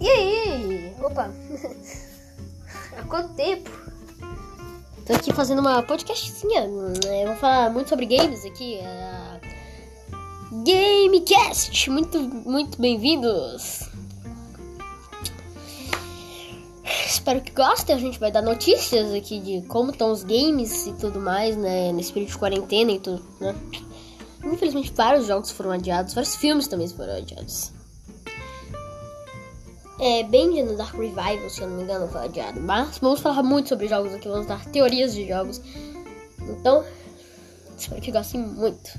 E aí? Opa! Há quanto tempo? Tô aqui fazendo uma podcastzinha. Eu vou falar muito sobre games aqui. Uh, Gamecast! Muito, muito bem-vindos! Espero que gostem. A gente vai dar notícias aqui de como estão os games e tudo mais, né? Nesse período de quarentena e tudo, né? Infelizmente, vários jogos foram adiados, vários filmes também foram adiados. É, bem no Dark Revival, se eu não me engano, foi adiado. Mas vamos falar muito sobre jogos aqui, vamos dar teorias de jogos. Então, espero que gostem muito.